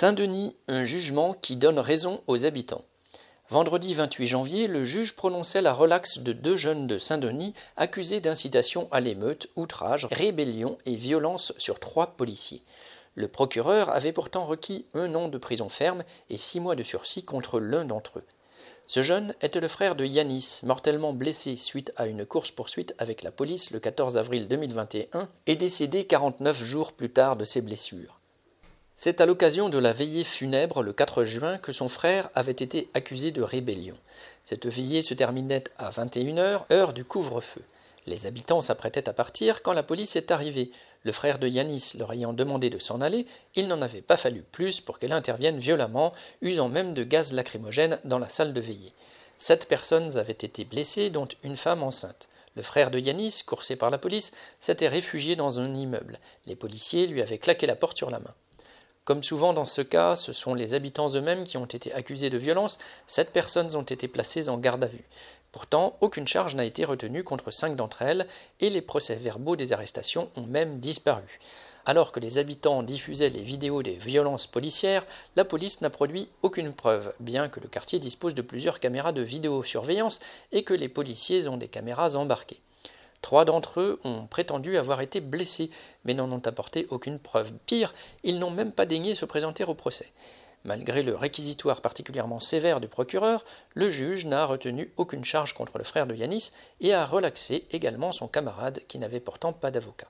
Saint-Denis, un jugement qui donne raison aux habitants. Vendredi 28 janvier, le juge prononçait la relaxe de deux jeunes de Saint-Denis accusés d'incitation à l'émeute, outrage, rébellion et violence sur trois policiers. Le procureur avait pourtant requis un an de prison ferme et six mois de sursis contre l'un d'entre eux. Ce jeune était le frère de Yanis, mortellement blessé suite à une course-poursuite avec la police le 14 avril 2021 et décédé 49 jours plus tard de ses blessures. C'est à l'occasion de la veillée funèbre le 4 juin que son frère avait été accusé de rébellion. Cette veillée se terminait à 21h, heure du couvre-feu. Les habitants s'apprêtaient à partir quand la police est arrivée. Le frère de Yanis leur ayant demandé de s'en aller, il n'en avait pas fallu plus pour qu'elle intervienne violemment, usant même de gaz lacrymogène dans la salle de veillée. Sept personnes avaient été blessées, dont une femme enceinte. Le frère de Yanis, coursé par la police, s'était réfugié dans un immeuble. Les policiers lui avaient claqué la porte sur la main. Comme souvent dans ce cas, ce sont les habitants eux-mêmes qui ont été accusés de violence. Sept personnes ont été placées en garde à vue. Pourtant, aucune charge n'a été retenue contre cinq d'entre elles, et les procès-verbaux des arrestations ont même disparu. Alors que les habitants diffusaient les vidéos des violences policières, la police n'a produit aucune preuve, bien que le quartier dispose de plusieurs caméras de vidéosurveillance et que les policiers ont des caméras embarquées. Trois d'entre eux ont prétendu avoir été blessés, mais n'en ont apporté aucune preuve. Pire, ils n'ont même pas daigné se présenter au procès. Malgré le réquisitoire particulièrement sévère du procureur, le juge n'a retenu aucune charge contre le frère de Yanis et a relaxé également son camarade qui n'avait pourtant pas d'avocat.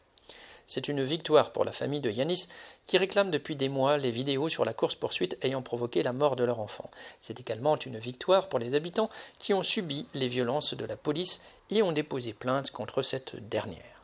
C'est une victoire pour la famille de Yanis qui réclame depuis des mois les vidéos sur la course-poursuite ayant provoqué la mort de leur enfant. C'est également une victoire pour les habitants qui ont subi les violences de la police et ont déposé plainte contre cette dernière.